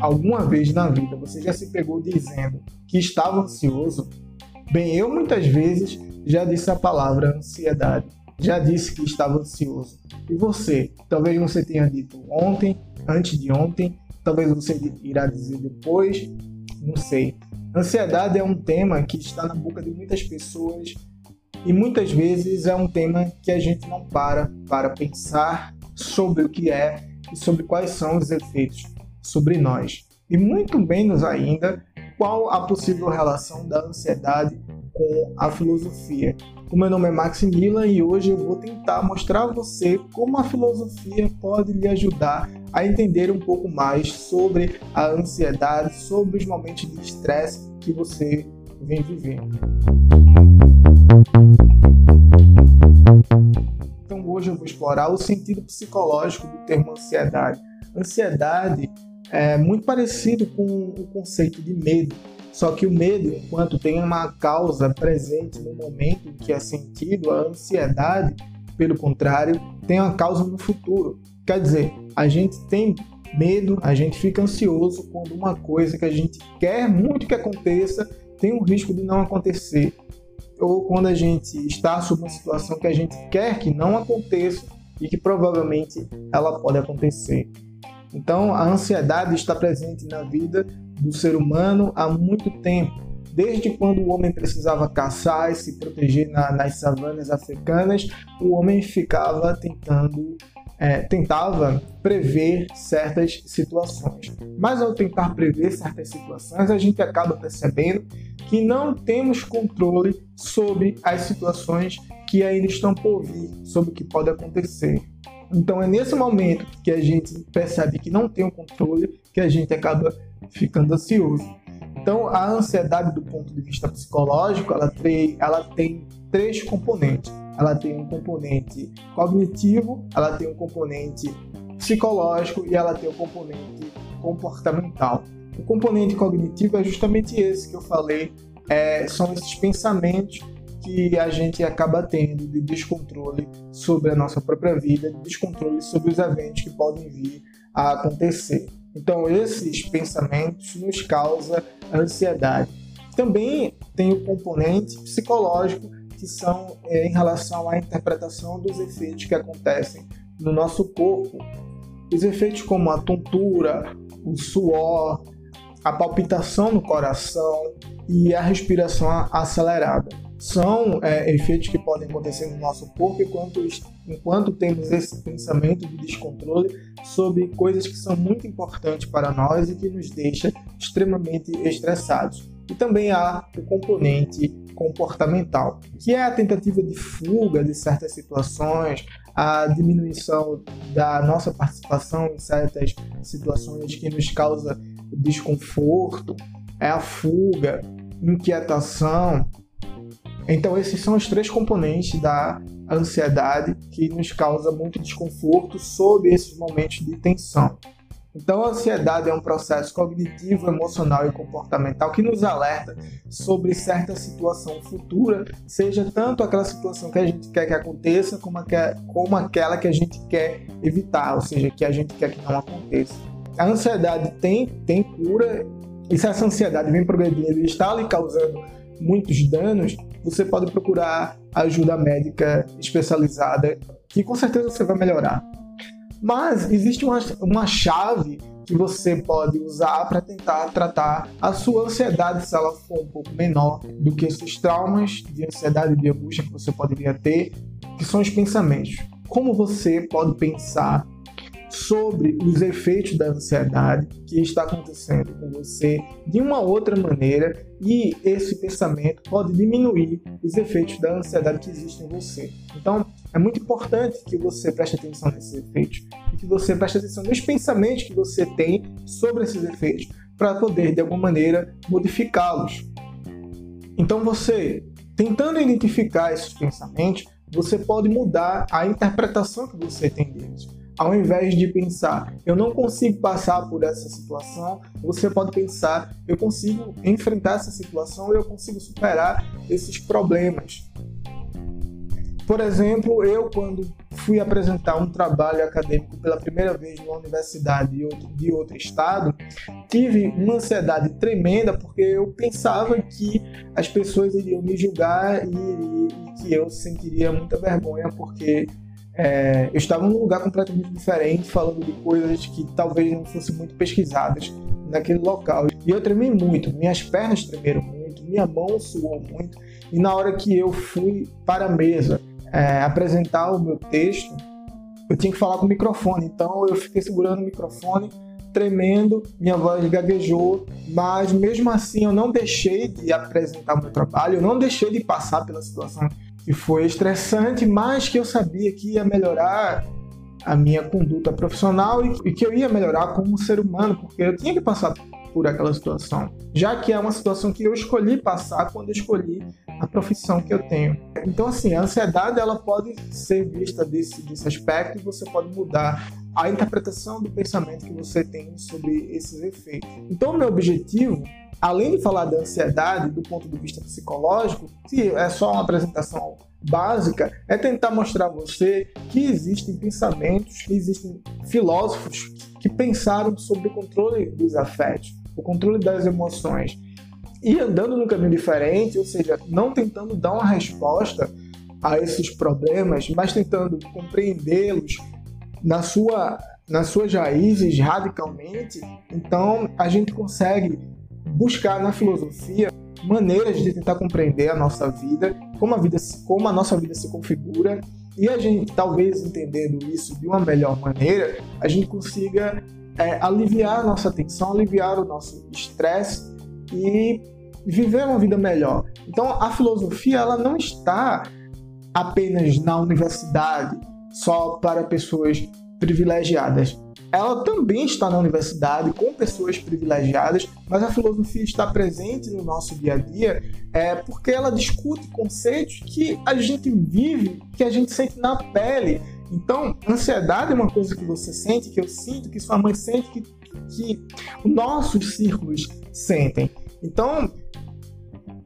Alguma vez na vida você já se pegou dizendo que estava ansioso? Bem, eu muitas vezes já disse a palavra ansiedade, já disse que estava ansioso. E você? Talvez você tenha dito ontem, antes de ontem, talvez você irá dizer depois, não sei. Ansiedade é um tema que está na boca de muitas pessoas e muitas vezes é um tema que a gente não para para pensar sobre o que é e sobre quais são os efeitos sobre nós. E muito menos ainda qual a possível relação da ansiedade com a filosofia. O meu nome é Maximilian e hoje eu vou tentar mostrar a você como a filosofia pode lhe ajudar a entender um pouco mais sobre a ansiedade, sobre os momentos de estresse que você vem vivendo. Explorar o sentido psicológico do termo ansiedade. Ansiedade é muito parecido com o conceito de medo, só que o medo, enquanto tem uma causa presente no momento em que é sentido, a ansiedade, pelo contrário, tem uma causa no futuro. Quer dizer, a gente tem medo, a gente fica ansioso quando uma coisa que a gente quer muito que aconteça tem um risco de não acontecer. Ou quando a gente está sob uma situação que a gente quer que não aconteça e que provavelmente ela pode acontecer. Então, a ansiedade está presente na vida do ser humano há muito tempo. Desde quando o homem precisava caçar e se proteger na, nas savanas africanas, o homem ficava tentando é, tentava prever certas situações. Mas ao tentar prever certas situações, a gente acaba percebendo que não temos controle sobre as situações que ainda estão por vir, sobre o que pode acontecer. Então é nesse momento que a gente percebe que não tem o controle que a gente acaba ficando ansioso. Então a ansiedade do ponto de vista psicológico, ela tem, ela tem três componentes. Ela tem um componente cognitivo, ela tem um componente psicológico e ela tem um componente comportamental. O componente cognitivo é justamente esse que eu falei, é, são esses pensamentos que a gente acaba tendo de descontrole sobre a nossa própria vida, de descontrole sobre os eventos que podem vir a acontecer. Então, esses pensamentos nos causam ansiedade. Também tem o componente psicológico, que são é, em relação à interpretação dos efeitos que acontecem no nosso corpo. Os efeitos como a tontura, o suor, a palpitação no coração e a respiração acelerada são é, efeitos que podem acontecer no nosso corpo enquanto, enquanto temos esse pensamento de descontrole sobre coisas que são muito importantes para nós e que nos deixa extremamente estressados. E também há o componente comportamental, que é a tentativa de fuga de certas situações, a diminuição da nossa participação em certas situações que nos causa desconforto, é a fuga, inquietação, então, esses são os três componentes da ansiedade que nos causa muito desconforto sob esses momentos de tensão. Então, a ansiedade é um processo cognitivo, emocional e comportamental que nos alerta sobre certa situação futura, seja tanto aquela situação que a gente quer que aconteça, como, como aquela que a gente quer evitar, ou seja, que a gente quer que não aconteça. A ansiedade tem, tem cura, e se essa ansiedade vem progredindo e está lhe causando muitos danos, você pode procurar ajuda médica especializada, que com certeza você vai melhorar. Mas existe uma, uma chave que você pode usar para tentar tratar a sua ansiedade se ela for um pouco menor do que esses traumas de ansiedade e de angústia que você poderia ter, que são os pensamentos. Como você pode pensar sobre os efeitos da ansiedade que está acontecendo com você de uma outra maneira e esse pensamento pode diminuir os efeitos da ansiedade que existem em você. Então, é muito importante que você preste atenção nesses efeitos e que você preste atenção nos pensamentos que você tem sobre esses efeitos para poder, de alguma maneira, modificá-los. Então, você, tentando identificar esses pensamentos, você pode mudar a interpretação que você tem deles. Ao invés de pensar, eu não consigo passar por essa situação, você pode pensar, eu consigo enfrentar essa situação, eu consigo superar esses problemas. Por exemplo, eu quando fui apresentar um trabalho acadêmico pela primeira vez numa universidade de outro, de outro estado, tive uma ansiedade tremenda porque eu pensava que as pessoas iriam me julgar e, e, que eu sentiria muita vergonha porque é, eu estava num lugar completamente diferente, falando de coisas que talvez não fossem muito pesquisadas naquele local. E eu tremi muito, minhas pernas tremeram muito, minha mão suou muito. E na hora que eu fui para a mesa é, apresentar o meu texto, eu tinha que falar com o microfone. Então eu fiquei segurando o microfone, tremendo, minha voz gaguejou, mas mesmo assim eu não deixei de apresentar o meu trabalho, eu não deixei de passar pela situação que foi estressante, mas que eu sabia que ia melhorar a minha conduta profissional e que eu ia melhorar como ser humano, porque eu tinha que passar por aquela situação, já que é uma situação que eu escolhi passar quando eu escolhi a profissão que eu tenho. Então, assim, a ansiedade ela pode ser vista desse, desse aspecto e você pode mudar a interpretação do pensamento que você tem sobre esses efeitos. Então, meu objetivo além de falar da ansiedade do ponto de vista psicológico, que é só uma apresentação básica, é tentar mostrar a você que existem pensamentos, que existem filósofos que pensaram sobre o controle dos afetos, o controle das emoções. E andando num caminho diferente, ou seja, não tentando dar uma resposta a esses problemas, mas tentando compreendê-los na sua nas suas raízes radicalmente, então a gente consegue buscar na filosofia maneiras de tentar compreender a nossa vida, como a vida, como a nossa vida se configura e a gente talvez entendendo isso de uma melhor maneira, a gente consiga é, aliviar a nossa tensão, aliviar o nosso estresse e viver uma vida melhor. Então a filosofia ela não está apenas na universidade só para pessoas privilegiadas ela também está na universidade com pessoas privilegiadas, mas a filosofia está presente no nosso dia a dia é, porque ela discute conceitos que a gente vive, que a gente sente na pele. Então, ansiedade é uma coisa que você sente, que eu sinto, que sua mãe sente, que, que nossos círculos sentem. Então,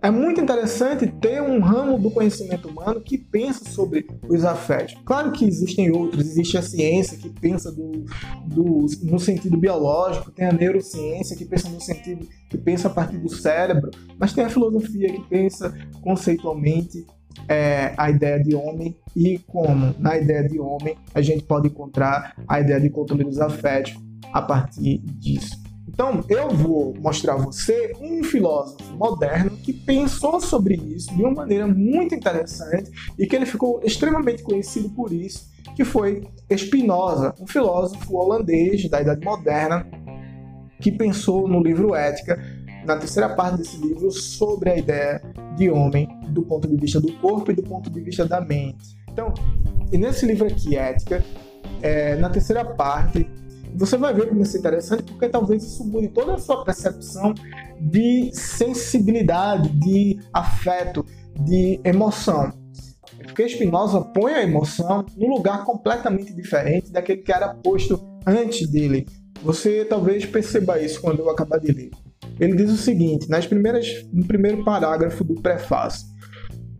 é muito interessante ter um ramo do conhecimento humano que pensa sobre os afetos. Claro que existem outros, existe a ciência que pensa do, do, no sentido biológico, tem a neurociência que pensa no sentido que pensa a partir do cérebro, mas tem a filosofia que pensa conceitualmente é, a ideia de homem e como na ideia de homem a gente pode encontrar a ideia de controle dos afetos a partir disso. Então, eu vou mostrar a você um filósofo moderno que pensou sobre isso de uma maneira muito interessante e que ele ficou extremamente conhecido por isso, que foi Spinoza, um filósofo holandês da Idade Moderna que pensou no livro Ética, na terceira parte desse livro, sobre a ideia de homem do ponto de vista do corpo e do ponto de vista da mente. Então, nesse livro aqui, Ética, é, na terceira parte, você vai ver como isso é interessante, porque talvez isso mude toda a sua percepção de sensibilidade, de afeto, de emoção. Porque Spinoza põe a emoção num lugar completamente diferente daquele que era posto antes dele. Você talvez perceba isso quando eu acabar de ler. Ele diz o seguinte, nas primeiras, no primeiro parágrafo do prefácio: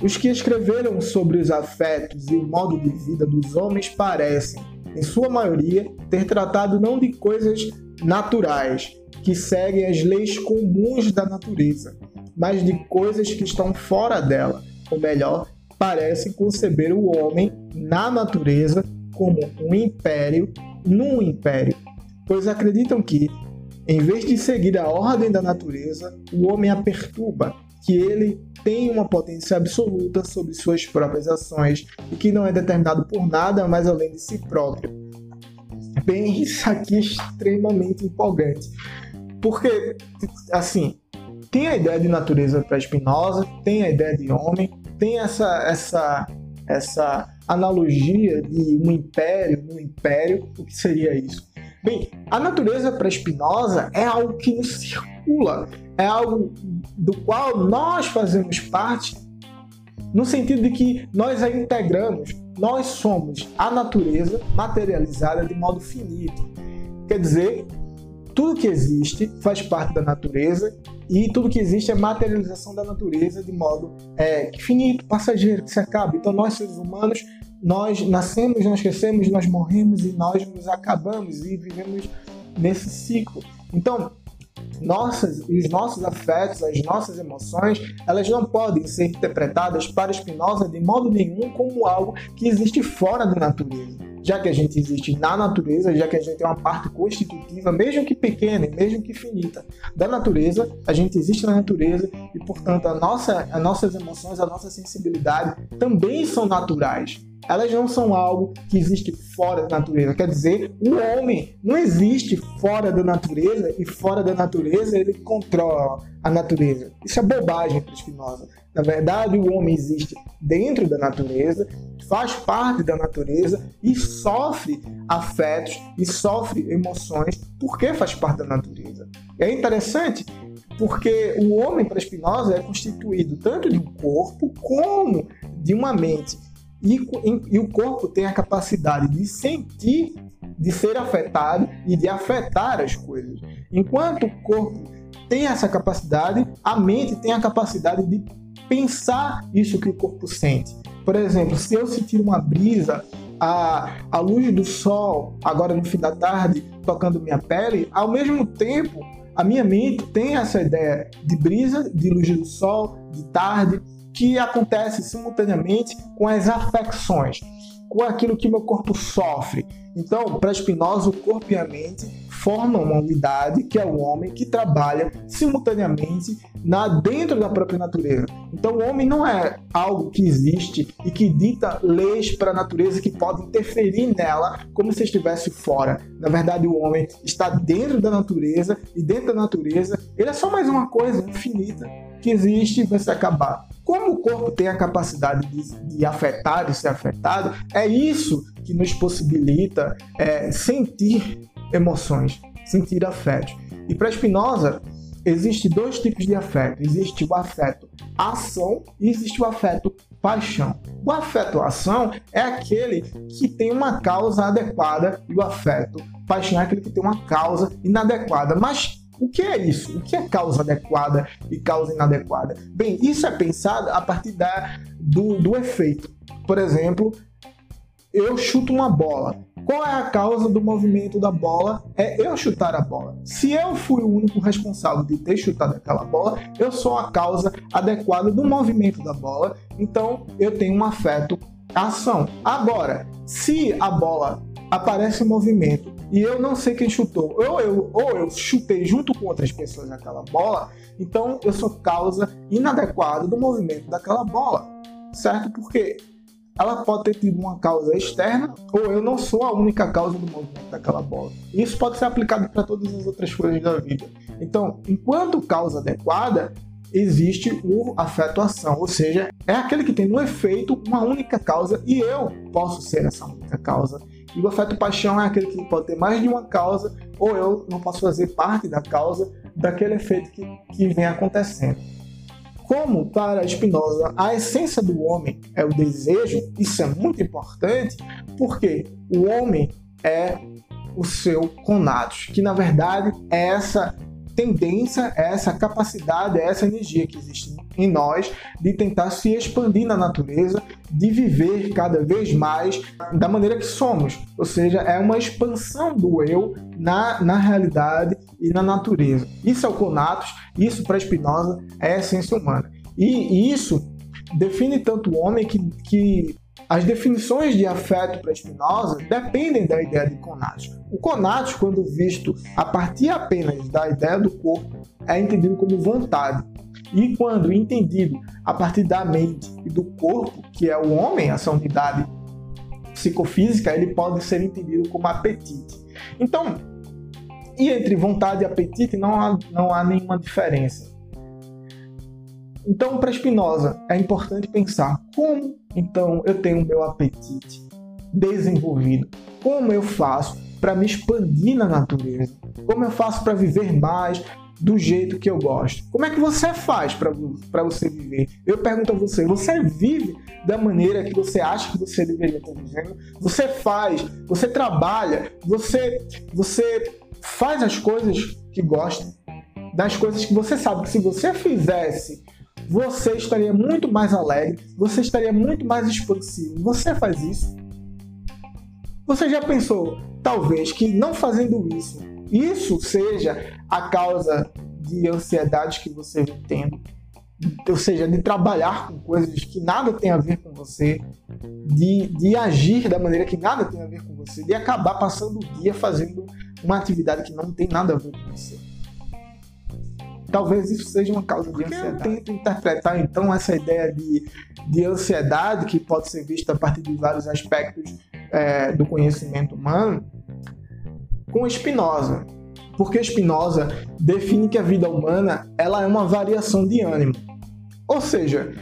Os que escreveram sobre os afetos e o modo de vida dos homens parecem, em sua maioria, ter tratado não de coisas naturais, que seguem as leis comuns da natureza, mas de coisas que estão fora dela, ou melhor, parecem conceber o homem na natureza como um império num império, pois acreditam que, em vez de seguir a ordem da natureza, o homem a perturba, que ele tem uma potência absoluta sobre suas próprias ações e que não é determinado por nada mais além de si próprio. Bem, isso aqui é extremamente empolgante. Porque, assim, tem a ideia de natureza para Spinoza, tem a ideia de homem, tem essa, essa, essa analogia de um império no império. O que seria isso? Bem, a natureza para Spinoza é algo que nos é algo do qual nós fazemos parte, no sentido de que nós a integramos, nós somos a natureza materializada de modo finito. Quer dizer, tudo que existe faz parte da natureza e tudo que existe é materialização da natureza de modo é, finito, passageiro, que se acaba. Então nós seres humanos nós nascemos, nós crescemos, nós morremos e nós nos acabamos e vivemos nesse ciclo. Então, nossas, os nossos afetos, as nossas emoções, elas não podem ser interpretadas para Spinoza de modo nenhum como algo que existe fora da natureza. Já que a gente existe na natureza, já que a gente tem uma parte constitutiva, mesmo que pequena, mesmo que finita, da natureza, a gente existe na natureza e, portanto, a nossa, as nossas emoções, a nossa sensibilidade também são naturais elas não são algo que existe fora da natureza. Quer dizer, o homem não existe fora da natureza e fora da natureza ele controla a natureza. Isso é bobagem para Spinoza. Na verdade, o homem existe dentro da natureza, faz parte da natureza e sofre afetos e sofre emoções porque faz parte da natureza. É interessante porque o homem para Spinoza é constituído tanto de um corpo como de uma mente. E, e, o corpo tem a capacidade de sentir, de ser afetado e de afetar as coisas. Enquanto o corpo tem essa capacidade, a mente tem a capacidade de pensar isso que o corpo sente. Por exemplo, se eu sentir uma brisa, a, a luz do sol, agora no fim da tarde, tocando minha pele, ao mesmo tempo, a minha mente tem essa ideia de brisa, de luz do sol, de tarde, que acontece simultaneamente com as afecções, com aquilo que meu corpo sofre. Então, para Spinoza, o corpo e a mente formam uma unidade que é o homem que trabalha simultaneamente na dentro da própria natureza. Então, o homem não é algo que existe e que dita leis para a natureza que podem interferir nela como se estivesse fora. Na verdade, o homem está dentro da natureza e dentro da natureza ele é só mais uma coisa infinita que existe e vai se acabar. Como o corpo tem a capacidade de, de afetar e ser afetado, é isso que nos possibilita é, sentir emoções, sentir afetos. E para Spinoza, existe dois tipos de afeto. Existe o afeto ação e existe o afeto paixão. O afeto ação é aquele que tem uma causa adequada e o afeto paixão é aquele que tem uma causa inadequada. Mas o que é isso? O que é causa adequada e causa inadequada? Bem, isso é pensado a partir da, do, do efeito. Por exemplo, eu chuto uma bola. Qual é a causa do movimento da bola? É eu chutar a bola. Se eu fui o único responsável de ter chutado aquela bola, eu sou a causa adequada do movimento da bola, então eu tenho um afeto à ação. Agora, se a bola aparece em movimento e eu não sei quem chutou. Ou eu, ou eu chutei junto com outras pessoas aquela bola, então eu sou causa inadequada do movimento daquela bola, certo? Porque ela pode ter tido uma causa externa ou eu não sou a única causa do movimento daquela bola. Isso pode ser aplicado para todas as outras coisas da vida. Então, enquanto causa adequada, existe o afeto-ação, ou seja, é aquele que tem no efeito uma única causa e eu posso ser essa única causa. E o afeto-paixão é aquele que pode ter mais de uma causa, ou eu não posso fazer parte da causa daquele efeito que, que vem acontecendo. Como para Spinoza a essência do homem é o desejo, isso é muito importante, porque o homem é o seu conatos, que na verdade é essa tendência, é essa capacidade, é essa energia que existe em nós de tentar se expandir na natureza, de viver cada vez mais da maneira que somos. Ou seja, é uma expansão do eu na, na realidade e na natureza. Isso é o Conatos, isso para Spinoza é a essência humana. E, isso define tanto o homem que, que as definições de afeto para Spinoza dependem da ideia de conatos. O conatos, quando visto a partir apenas da ideia do corpo, é entendido como vontade. E quando entendido a partir da mente e do corpo, que é o homem, essa unidade psicofísica, ele pode ser entendido como apetite. Então, e entre vontade e apetite não há, não há nenhuma diferença. Então, para Spinoza, é importante pensar como então eu tenho meu apetite desenvolvido, como eu faço para me expandir na natureza, como eu faço para viver mais, do jeito que eu gosto. Como é que você faz para você viver? Eu pergunto a você: você vive da maneira que você acha que você deveria estar vivendo? Você faz, você trabalha, você, você faz as coisas que gosta? das coisas que você sabe que se você fizesse, você estaria muito mais alegre, você estaria muito mais expansivo. Você faz isso? Você já pensou, talvez, que não fazendo isso, isso seja a causa de ansiedade que você vem tendo? Ou seja, de trabalhar com coisas que nada tem a ver com você, de, de agir da maneira que nada tem a ver com você, de acabar passando o dia fazendo uma atividade que não tem nada a ver com você. Talvez isso seja uma causa de ansiedade. Eu tento interpretar então essa ideia de, de ansiedade, que pode ser vista a partir de vários aspectos é, do conhecimento humano, com Spinoza. Porque Spinoza define que a vida humana ela é uma variação de ânimo. Ou seja,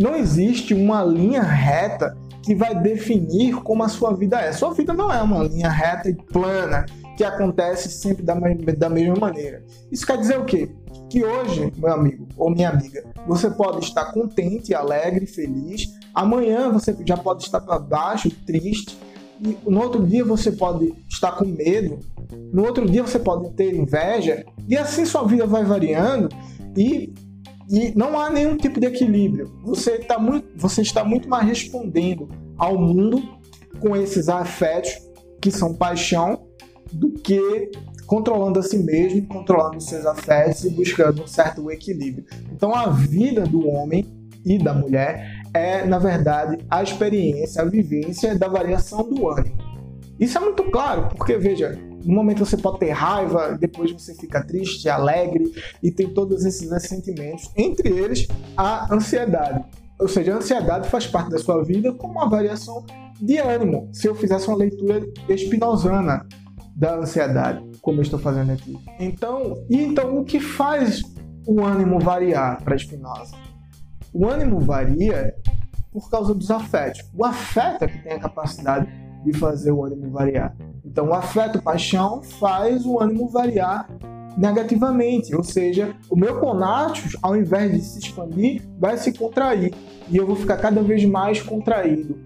não existe uma linha reta que vai definir como a sua vida é. Sua vida não é uma linha reta e plana que acontece sempre da, da mesma maneira. Isso quer dizer o quê? Que hoje, meu amigo ou minha amiga, você pode estar contente, alegre, feliz. Amanhã você já pode estar para baixo, triste. E no outro dia você pode estar com medo. No outro dia você pode ter inveja. E assim sua vida vai variando. E e não há nenhum tipo de equilíbrio. Você, tá muito, você está muito mais respondendo ao mundo com esses afetos que são paixão do que controlando a si mesmo, controlando seus afetos e buscando um certo equilíbrio. Então a vida do homem e da mulher é, na verdade, a experiência, a vivência da variação do ânimo. Isso é muito claro, porque veja, no momento você pode ter raiva, depois você fica triste, alegre e tem todos esses sentimentos, entre eles a ansiedade. Ou seja, a ansiedade faz parte da sua vida como uma variação de ânimo. Se eu fizesse uma leitura espinosana da ansiedade, como eu estou fazendo aqui. Então, então o que faz o ânimo variar para Spinoza? O ânimo varia por causa dos afetos. O afeto é que tem a capacidade de fazer o ânimo variar. Então, o afeto, paixão, faz o ânimo variar negativamente, ou seja, o meu conatos, ao invés de se expandir, vai se contrair e eu vou ficar cada vez mais contraído.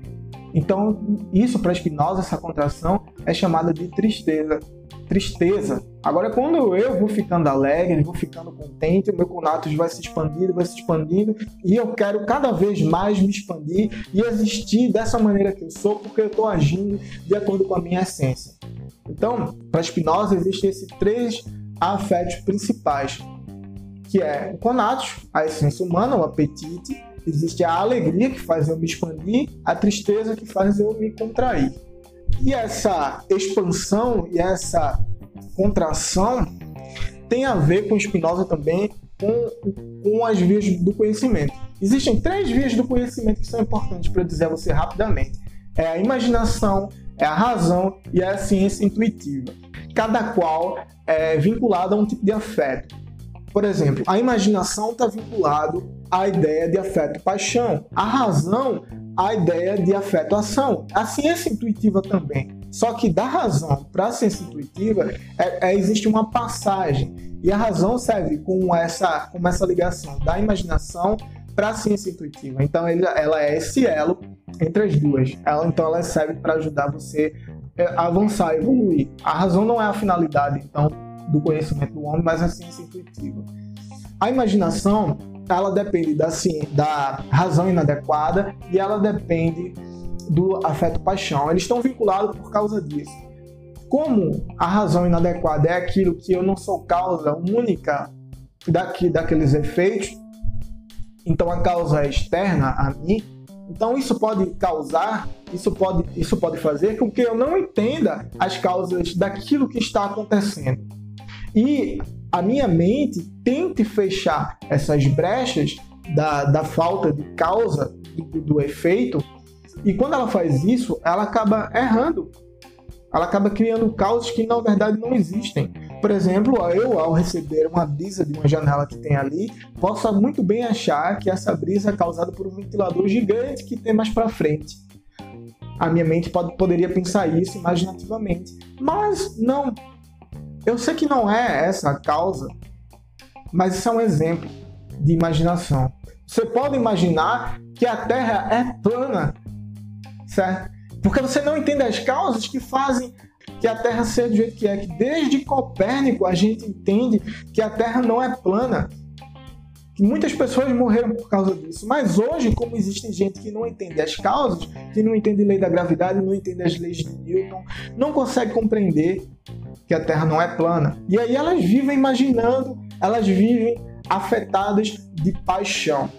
Então, isso para Spinoza, essa contração, é chamada de tristeza. Tristeza. Agora, quando eu vou ficando alegre, vou ficando contente, o meu conatos vai se expandindo, vai se expandindo, e eu quero cada vez mais me expandir e existir dessa maneira que eu sou, porque eu estou agindo de acordo com a minha essência. Então, para Spinoza, existem esses três afetos principais, que é o conatos, a essência humana, o apetite, Existe a alegria que faz eu me expandir, a tristeza que faz eu me contrair. E essa expansão e essa contração tem a ver com Spinoza também com, com as vias do conhecimento. Existem três vias do conhecimento que são importantes para dizer a você rapidamente: é a imaginação, é a razão e é a ciência intuitiva. Cada qual é vinculada a um tipo de afeto. Por exemplo, a imaginação está vinculado à ideia de afeto e paixão, a razão à ideia de afeto ação, a ciência intuitiva também. Só que da razão para a ciência intuitiva é, é, existe uma passagem e a razão serve como essa, como essa ligação da imaginação para a ciência intuitiva. Então ele, ela é esse elo entre as duas. Ela, então ela serve para ajudar você é, avançar, evoluir. A razão não é a finalidade, então do conhecimento do homem, mas a ciência intuitiva. A imaginação, ela depende da, da razão inadequada e ela depende do afeto-paixão. Eles estão vinculados por causa disso. Como a razão inadequada é aquilo que eu não sou causa única daqui, daqueles efeitos, então a causa é externa a mim, então isso pode causar, isso pode, isso pode fazer com que eu não entenda as causas daquilo que está acontecendo e a minha mente tente fechar essas brechas da, da falta de causa do, do efeito, e quando ela faz isso, ela acaba errando. Ela acaba criando causas que na verdade não existem. Por exemplo, eu, ao receber uma brisa de uma janela que tem ali, posso muito bem achar que essa brisa é causada por um ventilador gigante que tem mais para frente. A minha mente pode, poderia pensar isso imaginativamente, mas não, eu sei que não é essa a causa, mas isso é um exemplo de imaginação. Você pode imaginar que a Terra é plana, certo? Porque você não entende as causas que fazem que a Terra seja do jeito que é, que desde Copérnico a gente entende que a Terra não é plana, que muitas pessoas morreram por causa disso. Mas hoje, como existe gente que não entende as causas, que não entende a lei da gravidade, não entende as leis de Newton, não consegue compreender que a Terra não é plana. E aí elas vivem imaginando, elas vivem afetadas de paixão.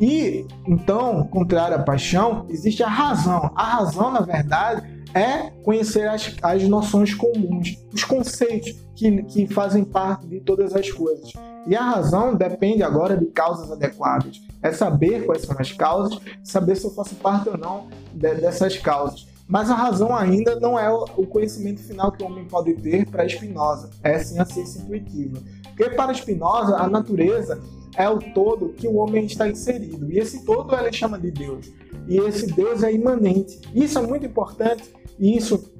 E então, contrário à paixão, existe a razão. A razão, na verdade, é conhecer as, as noções comuns, os conceitos que, que fazem parte de todas as coisas. E a razão depende agora de causas adequadas. É saber quais são as causas, saber se eu faço parte ou não de, dessas causas. Mas a razão ainda não é o conhecimento final que o homem pode ter para Spinoza, é sim a ciência intuitiva. Porque para Spinoza, a natureza é o todo que o homem está inserido. E esse todo ele chama de Deus. E esse Deus é imanente. Isso é muito importante e isso,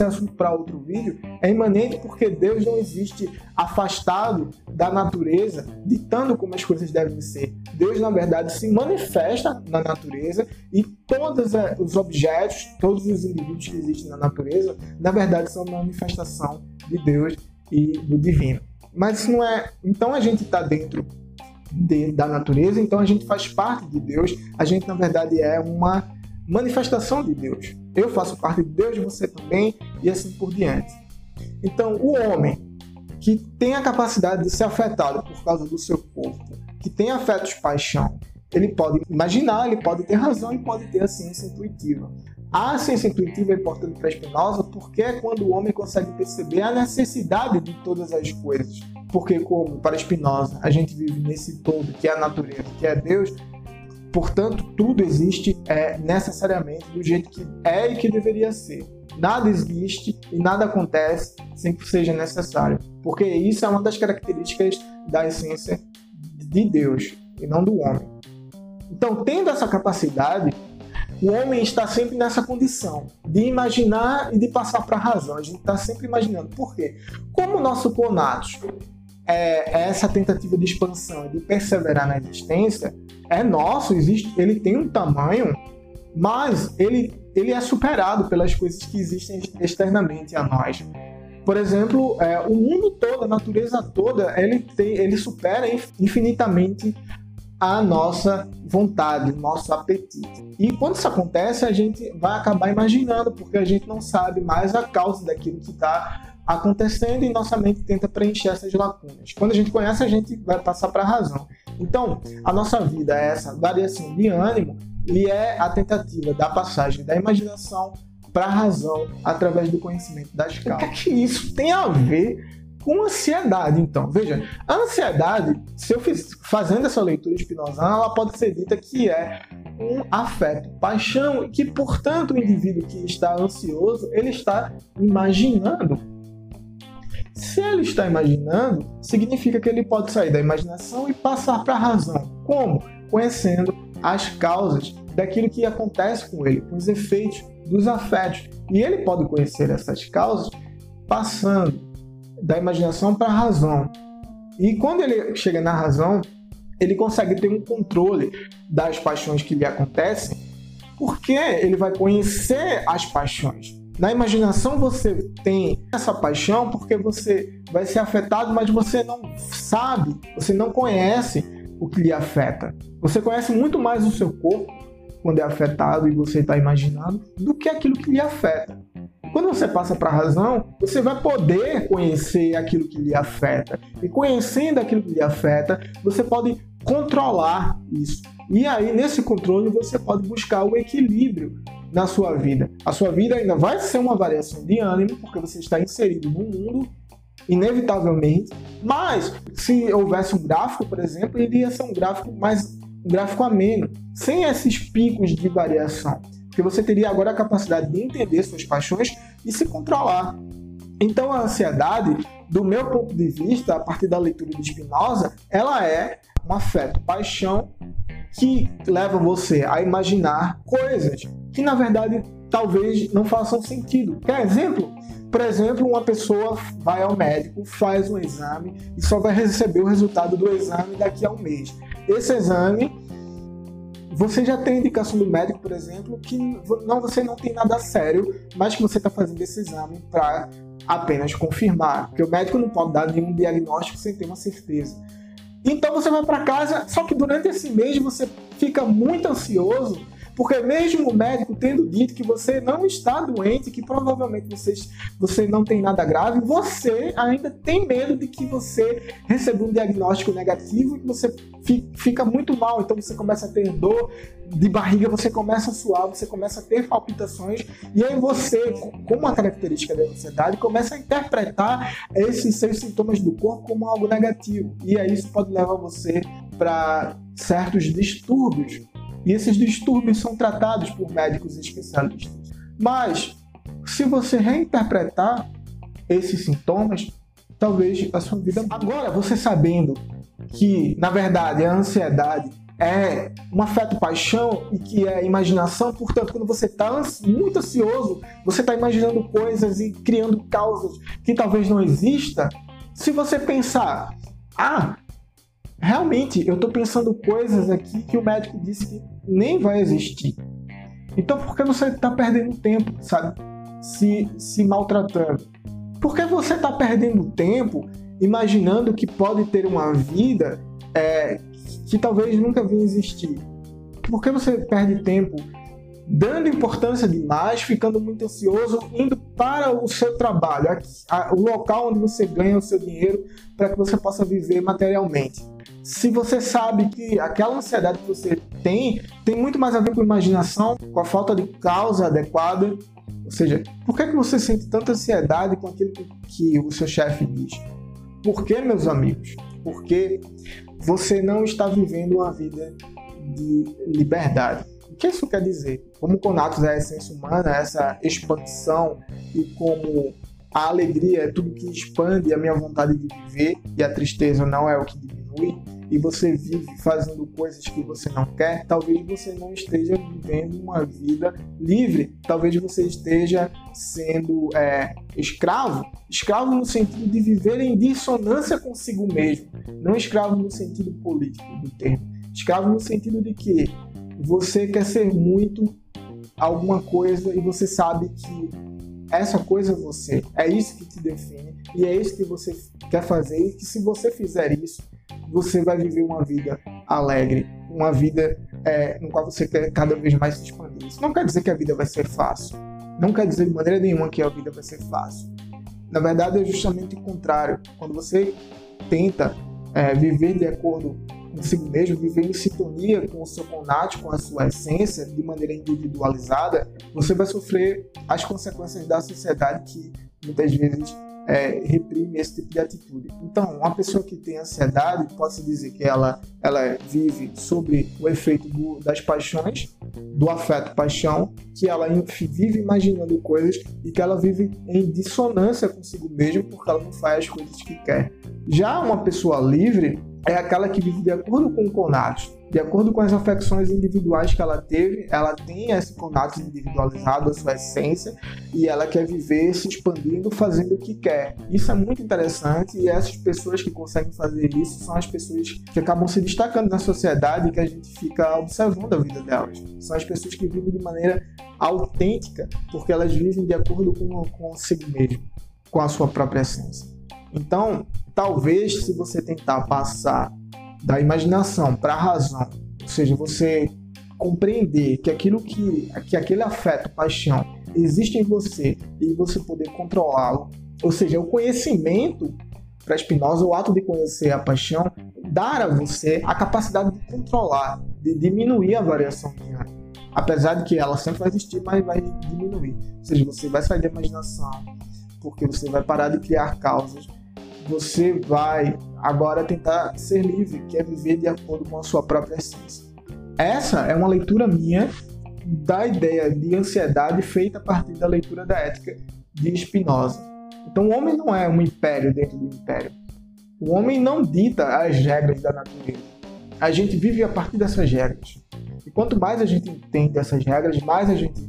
é assunto para outro vídeo, é imanente porque Deus não existe afastado da natureza, ditando como as coisas devem ser. Deus, na verdade, se manifesta na natureza e todos eh, os objetos, todos os indivíduos que existem na natureza, na verdade, são manifestação de Deus e do divino. Mas isso não é. Então a gente está dentro de, da natureza, então a gente faz parte de Deus, a gente, na verdade, é uma manifestação de Deus. Eu faço parte de Deus, você também, e assim por diante. Então, o homem que tem a capacidade de ser afetado por causa do seu corpo, que tem afetos paixão, ele pode imaginar, ele pode ter razão e pode ter a ciência intuitiva. A ciência intuitiva é importante para Spinoza porque é quando o homem consegue perceber a necessidade de todas as coisas. Porque, como para Spinoza, a gente vive nesse todo que é a natureza, que é Deus, Portanto, tudo existe é, necessariamente do jeito que é e que deveria ser. Nada existe e nada acontece sem que seja necessário, porque isso é uma das características da essência de Deus e não do homem. Então, tendo essa capacidade, o homem está sempre nessa condição de imaginar e de passar para a razão. A gente está sempre imaginando. Por quê? Como o nosso conatos é, é essa tentativa de expansão e de perseverar na existência é nosso, existe, ele tem um tamanho, mas ele, ele é superado pelas coisas que existem externamente a nós. Por exemplo, é, o mundo todo, a natureza toda, ele, tem, ele supera infinitamente a nossa vontade, nosso apetite. E quando isso acontece, a gente vai acabar imaginando, porque a gente não sabe mais a causa daquilo que está acontecendo e nossa mente tenta preencher essas lacunas. Quando a gente conhece, a gente vai passar para a razão. Então, a nossa vida é essa variação de ânimo e é a tentativa da passagem da imaginação para a razão através do conhecimento das causas. O que é que isso tem a ver com ansiedade, então? Veja, a ansiedade, se eu fiz, fazendo essa leitura espinozana, ela pode ser dita que é um afeto, paixão, e que, portanto, o indivíduo que está ansioso, ele está imaginando se ele está imaginando, significa que ele pode sair da imaginação e passar para a razão. Como? Conhecendo as causas daquilo que acontece com ele, com os efeitos dos afetos. E ele pode conhecer essas causas passando da imaginação para a razão. E quando ele chega na razão, ele consegue ter um controle das paixões que lhe acontecem, porque ele vai conhecer as paixões. Na imaginação você tem essa paixão porque você vai ser afetado, mas você não sabe, você não conhece o que lhe afeta. Você conhece muito mais o seu corpo quando é afetado e você está imaginando do que aquilo que lhe afeta. Quando você passa para a razão, você vai poder conhecer aquilo que lhe afeta. E conhecendo aquilo que lhe afeta, você pode controlar isso. E aí, nesse controle, você pode buscar o equilíbrio na sua vida. A sua vida ainda vai ser uma variação de ânimo, porque você está inserido no mundo, inevitavelmente. Mas, se houvesse um gráfico, por exemplo, iria ser um gráfico mais um gráfico ameno, sem esses picos de variação. Porque você teria agora a capacidade de entender suas paixões e se controlar. Então, a ansiedade, do meu ponto de vista, a partir da leitura de Spinoza, ela é um afeto, paixão que leva você a imaginar coisas que na verdade talvez não façam sentido. Quer exemplo? Por exemplo, uma pessoa vai ao médico, faz um exame e só vai receber o resultado do exame daqui a um mês. Esse exame você já tem indicação do médico, por exemplo, que não você não tem nada sério, mas que você está fazendo esse exame para apenas confirmar, porque o médico não pode dar nenhum diagnóstico sem ter uma certeza. Então você vai para casa, só que durante esse mês você fica muito ansioso porque mesmo o médico tendo dito que você não está doente, que provavelmente você, você não tem nada grave, você ainda tem medo de que você receba um diagnóstico negativo e que você fica muito mal. Então você começa a ter dor de barriga, você começa a suar, você começa a ter palpitações, e aí você, com uma característica da ansiedade, começa a interpretar esses seus sintomas do corpo como algo negativo. E aí isso pode levar você para certos distúrbios e esses distúrbios são tratados por médicos especialistas. Mas, se você reinterpretar esses sintomas, talvez a sua vida. Agora, você sabendo que, na verdade, a ansiedade é um afeto paixão e que é imaginação, portanto, quando você está muito ansioso, você está imaginando coisas e criando causas que talvez não exista. Se você pensar, ah, realmente eu estou pensando coisas aqui que o médico disse que nem vai existir. Então por que você está perdendo tempo, sabe? Se, se maltratando? Por que você está perdendo tempo imaginando que pode ter uma vida é, que talvez nunca venha existir? Por que você perde tempo dando importância demais, ficando muito ansioso, indo para o seu trabalho, o local onde você ganha o seu dinheiro para que você possa viver materialmente? Se você sabe que aquela ansiedade que você tem tem muito mais a ver com imaginação, com a falta de causa adequada. Ou seja, por que, que você sente tanta ansiedade com aquilo que o seu chefe diz? Por que, meus amigos? Porque você não está vivendo uma vida de liberdade. O que isso quer dizer? Como Conatos é a essência humana, essa expansão e como a alegria é tudo que expande a minha vontade de viver e a tristeza não é o que diminui, e você vive fazendo coisas que você não quer, talvez você não esteja vivendo uma vida livre. Talvez você esteja sendo é, escravo. Escravo no sentido de viver em dissonância consigo mesmo, não escravo no sentido político do termo. Escravo no sentido de que você quer ser muito alguma coisa e você sabe que essa coisa é você, é isso que te define e é isso que você quer fazer e que se você fizer isso, você vai viver uma vida alegre, uma vida é, no qual você quer cada vez mais se expandir. Isso não quer dizer que a vida vai ser fácil. Não quer dizer de maneira nenhuma que a vida vai ser fácil. Na verdade, é justamente o contrário. Quando você tenta é, viver de acordo consigo mesmo, viver em sintonia com o seu conate, com a sua essência, de maneira individualizada, você vai sofrer as consequências da sociedade que muitas vezes é, reprime esse tipo de atitude. Então, uma pessoa que tem ansiedade pode-se dizer que ela, ela vive sobre o efeito do, das paixões, do afeto paixão, que ela vive imaginando coisas e que ela vive em dissonância consigo mesma porque ela não faz as coisas que quer. Já uma pessoa livre é aquela que vive de acordo com o conato de acordo com as afecções individuais que ela teve, ela tem esse contato individualizado, a sua essência, e ela quer viver se expandindo, fazendo o que quer. Isso é muito interessante e essas pessoas que conseguem fazer isso são as pessoas que acabam se destacando na sociedade e que a gente fica observando a vida delas. São as pessoas que vivem de maneira autêntica, porque elas vivem de acordo com consigo mesmo, com a sua própria essência. Então, talvez se você tentar passar da imaginação para a razão, ou seja, você compreender que aquilo que, que aquele afeto, paixão existe em você e você poder controlá-lo, ou seja, o conhecimento para Spinoza, o ato de conhecer a paixão, dar a você a capacidade de controlar, de diminuir a variação minha. Apesar de que ela sempre vai existir, mas vai diminuir. Ou seja, você vai sair da imaginação, porque você vai parar de criar causas você vai agora tentar ser livre, que é viver de acordo com a sua própria essência. Essa é uma leitura minha da ideia de ansiedade feita a partir da leitura da ética de Spinoza. Então, o homem não é um império dentro do império. O homem não dita as regras da natureza. A gente vive a partir dessas regras. E quanto mais a gente entende essas regras, mais a gente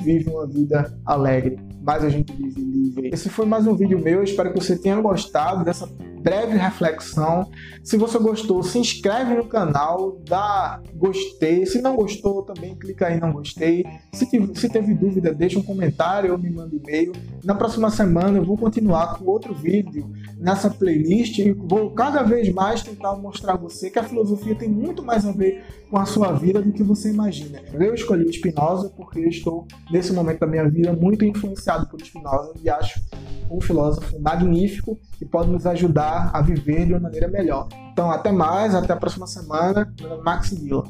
vive uma vida alegre, mais a gente vive livre. Esse foi mais um vídeo meu, espero que você tenha gostado dessa breve reflexão. Se você gostou, se inscreve no canal, dá gostei. Se não gostou, também clica aí não gostei. Se, se teve dúvida, deixa um comentário ou me manda e-mail. Na próxima semana eu vou continuar com outro vídeo nessa playlist e vou cada vez mais tentar mostrar a você que a filosofia tem muito mais a ver com a sua vida do que você imagina. Eu escolhi Spinoza porque estou nesse momento da minha vida muito influenciado por Spinoza e acho um filósofo magnífico que pode nos ajudar a viver de uma maneira melhor. Então, até mais, até a próxima semana. Meu nome é Max Villa.